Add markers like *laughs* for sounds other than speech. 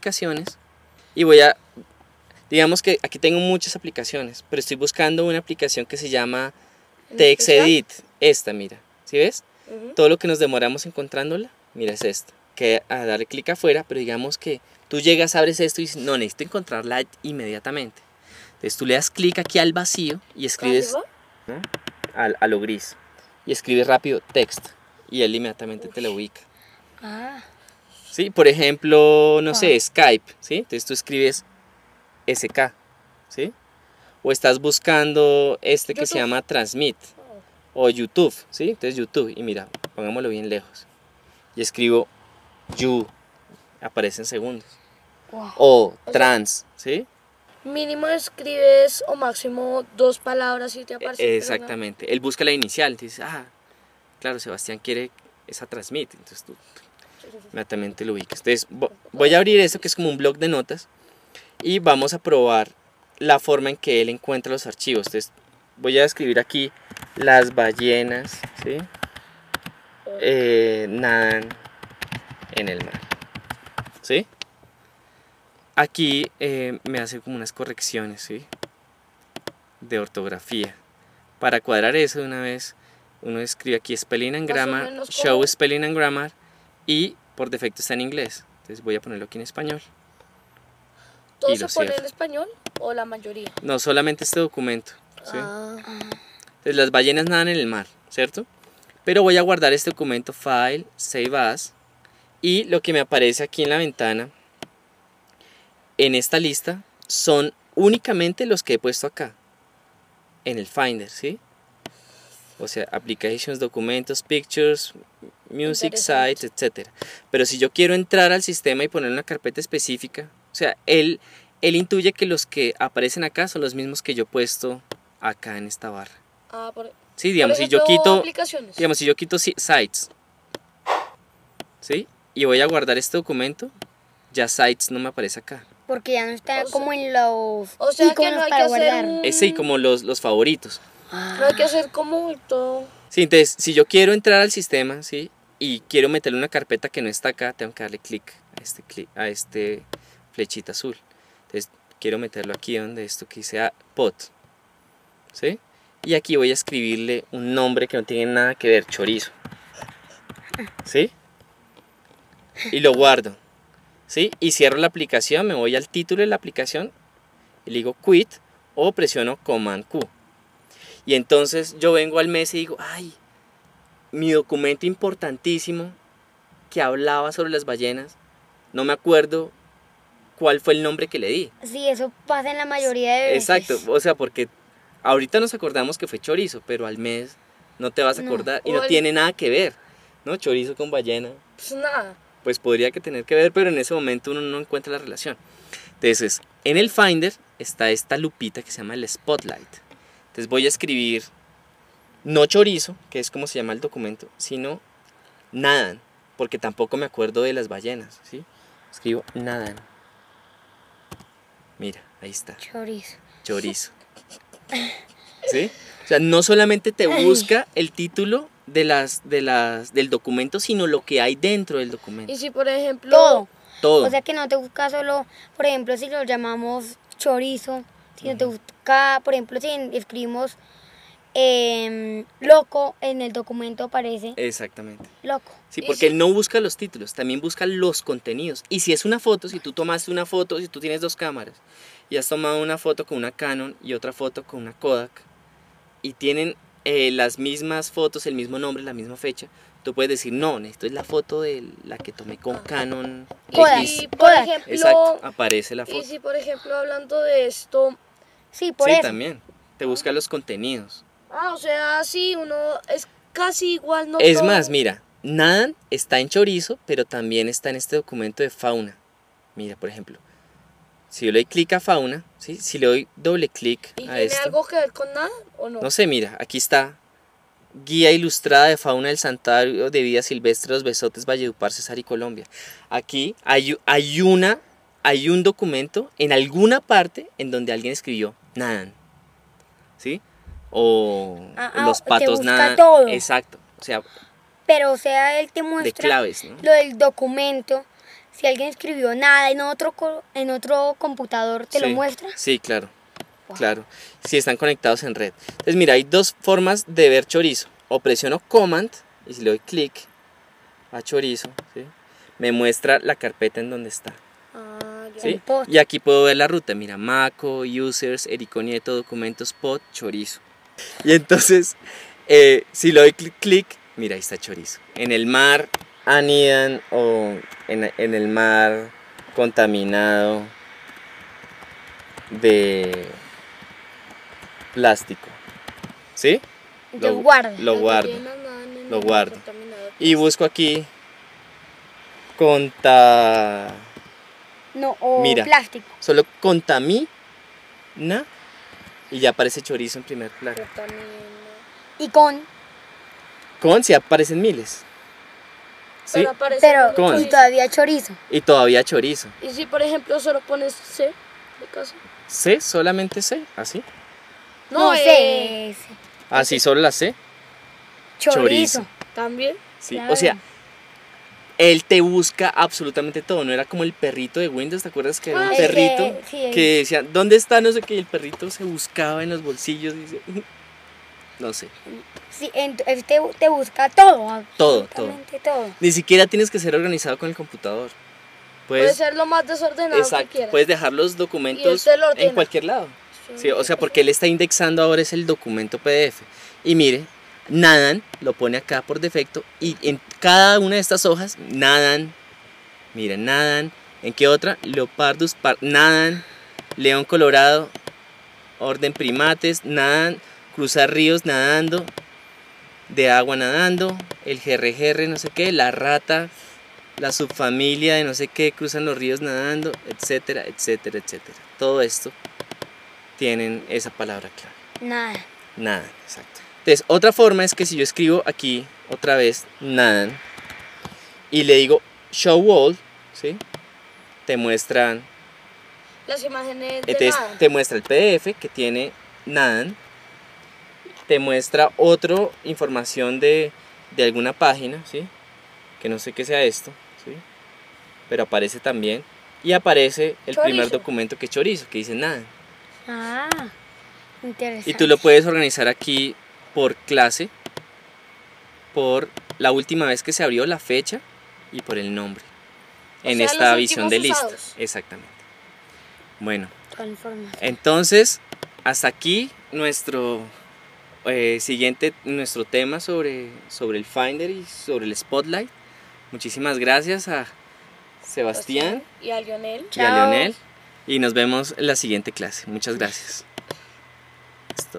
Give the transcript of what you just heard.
aplicaciones y voy a, digamos que aquí tengo muchas aplicaciones, pero estoy buscando una aplicación que se llama TextEdit. Esta, mira, ¿sí ves? Todo lo que nos demoramos encontrándola, mira, es esta. Que a darle clic afuera, pero digamos que tú llegas, abres esto y dices, no, necesito encontrarla inmediatamente. Entonces tú le das clic aquí al vacío y escribes al, a lo gris. Y escribes rápido text y él inmediatamente te lo ubica. Ah. ¿Sí? Por ejemplo, no sé, Ah. Skype, ¿sí? Entonces tú escribes SK, ¿sí? O estás buscando este que se llama Transmit o YouTube, ¿sí? Entonces YouTube y mira, pongámoslo bien lejos. Y escribo You, aparece en segundos. Wow. O trans, ¿sí? Mínimo escribes o máximo dos palabras y te aparece. pero no- Exactamente. Él busca la inicial, dice, ah, claro, Sebastián quiere esa transmit, entonces tú inmediatamente lo ubicas. Entonces vo- voy a abrir esto que es como un blog de notas y vamos a probar la forma en que él encuentra los archivos. Entonces voy a escribir aquí las ballenas, ¿sí? Eh, nadan en el mar, ¿sí? Aquí eh, me hace como unas correcciones, ¿sí? De ortografía. Para cuadrar eso de una vez, uno escribe aquí Spelling and Grammar, Show Spelling and Grammar y por defecto está en inglés. Entonces voy a ponerlo aquí en español. ¿Todo se pone en español o la mayoría? No, solamente este documento. ¿sí? Ah. Entonces las ballenas nadan en el mar, ¿cierto? Pero voy a guardar este documento File, Save As y lo que me aparece aquí en la ventana en esta lista son únicamente los que he puesto acá en el Finder, ¿sí? O sea, applications, documentos, pictures, music, sites, etc. Pero si yo quiero entrar al sistema y poner una carpeta específica, o sea, él, él intuye que los que aparecen acá son los mismos que yo he puesto acá en esta barra. Ah, por, Sí, digamos, por si yo ejemplo, quito, aplicaciones. digamos, si yo quito si- sites, ¿sí? Y voy a guardar este documento, ya sites no me aparece acá. Porque ya no está O sea- como en los o sea que no hay que para hacer guardar. un- Es sí, como los, los favoritos. No hay que hacer como todo. Sí, entonces, si yo quiero entrar al sistema, ¿sí? Y quiero meterle una carpeta que no está acá, tengo que darle clic a este, clic, a este flechita azul. Entonces, quiero meterlo aquí donde esto que dice ah, pot, ¿sí? Y aquí voy a escribirle un nombre que no tiene nada que ver, chorizo. ¿Sí? Y lo guardo. ¿Sí? Y cierro la aplicación, me voy al título de la aplicación y le digo quit o presiono command Q. Y entonces yo vengo al mes y digo, ay, mi documento importantísimo que hablaba sobre las ballenas, no me acuerdo cuál fue el nombre que le di. Sí, eso pasa en la mayoría de veces. Exacto, o sea, porque ahorita nos acordamos que fue chorizo, pero al mes no te vas a No. acordar y no el- tiene nada que ver, ¿no? Chorizo con ballena, Pues nada. pues podría que tener que ver, pero en ese momento uno no encuentra la relación. Entonces, en el Finder está esta lupita que se llama el Spotlight. Entonces voy a escribir no chorizo, que es como se llama el documento, sino nadan, porque tampoco me acuerdo de las ballenas, ¿sí? Escribo nadan. Mira, ahí está Chorizo. chorizo. ¿Sí? O sea, no solamente te busca el título de las, de las, del documento, sino lo que hay dentro del documento. Y si por ejemplo. Todo. Todo. O sea que no te busca solo, por ejemplo, si lo llamamos chorizo, si no te busca, por ejemplo, si escribimos em, loco, en el documento aparece Exactamente. loco. Sí, Y porque él no busca los títulos, también busca los contenidos. Y si es una foto, si tú tomaste una foto, si tú tienes dos cámaras y has tomado una foto con una Canon y otra foto con una Kodak y tienen eh, las mismas fotos, el mismo nombre, la misma fecha, tú puedes decir, no, esto es la foto de la que tomé con Canon Kodak. X. Y por Kodak. ejemplo. Exacto, aparece la Y foto. si por ejemplo hablando de esto. Sí, por sí, eso. también. Te busca los contenidos. Ah, o sea, sí, uno es casi igual, no es todo. más, mira, Nadan está en chorizo, pero también está en este documento de fauna. Mira, por ejemplo, si yo le doy clic a fauna, ¿sí? si le doy doble clic ¿Y a tiene esto, algo que ver con nada o no? no sé, mira, aquí está Guía ilustrada de fauna del Santuario de Vida Silvestre Los Besotes, Valledupar, Cesar y Colombia. Aquí hay, hay, una, hay un documento en alguna parte en donde alguien escribió nadan. ¿Sí? O Ah, ah, los patos nadan. todo. Exacto. O sea, Pero o sea, él te de muestra claves, ¿no? lo del documento si alguien escribió nada en otro, en otro computador, ¿te lo muestra? Sí, claro. Wow. Claro. Si están conectados en red. Entonces, mira, hay dos formas de ver chorizo. O presiono Command y si le doy clic a chorizo, ¿sí? me muestra la carpeta en donde está. Ah. ¿sí? Y aquí puedo ver la ruta. Mira, Maco, Users, Erico Nieto, Documentos, Pod, Chorizo. *laughs* Y entonces, eh, si le doy clic, clic, mira, ahí está Chorizo. En el mar anidan o en, en el mar contaminado de plástico. ¿Sí? Lo- guarda. Lo guardo. lo guardo. Y busco aquí conta... No, o Mira. plástico. Solo contamina y ya aparece chorizo en primer plano. Y con, Con si aparecen miles. ¿Sí? Pero aparece pero Con. y todavía chorizo. Y todavía chorizo. Y si por ejemplo solo pones C de caso. C, solamente C, así. No, eh, sé. ese. Así, solo la C. Chorizo. chorizo. También. Sí. Claro. O sea, él te busca absolutamente todo. No era como el perrito de Windows, ¿te acuerdas que era un Ah, perrito? sí, Que decía, ¿dónde está? No sé qué. Y el perrito se buscaba en los bolsillos. y *laughs* no sé. Sí, él te, te busca todo. Todo, absolutamente todo. Ni siquiera tienes que ser organizado con el computador. Puede Puedes, ser lo más desordenado que exacto, quieras. puedes dejar los documentos lo en cualquier lado. Sí, o sea, porque él está indexando ahora es el documento PDF. Y mire, nadan, lo pone acá por defecto, y en cada una de estas hojas nadan, miren, nadan, ¿en qué otra? Leopardus, par- nadan, león colorado, orden primates, nadan, cruzar ríos nadando, de agua nadando, el GRGR, no sé qué, la rata, la subfamilia de no sé qué, cruzan los ríos nadando, etcétera, etcétera, etcétera. Todo esto tienen esa palabra clave. Nada. Nada, exacto. Entonces, otra forma es que si yo escribo aquí otra vez nadan y le digo show all, ¿sí? Te muestran, Las imágenes de entonces te muestra el PDF que tiene nadan, te muestra otra información de, de alguna página, ¿sí? Que no sé qué sea esto, ¿sí? Pero aparece también y aparece el primer documento que es chorizo, que dice nada. Ah, interesante. Y tú lo puedes organizar aquí por clase, por la última vez que se abrió la fecha y por el nombre. O en sea, esta visión de usados. Exactamente. Bueno, entonces, hasta aquí nuestro eh, siguiente, nuestro tema sobre, sobre el Finder y sobre el Spotlight. Muchísimas gracias a Sebastián Y a Lionel. y a. Leonel. Y nos vemos en la siguiente clase. Muchas gracias.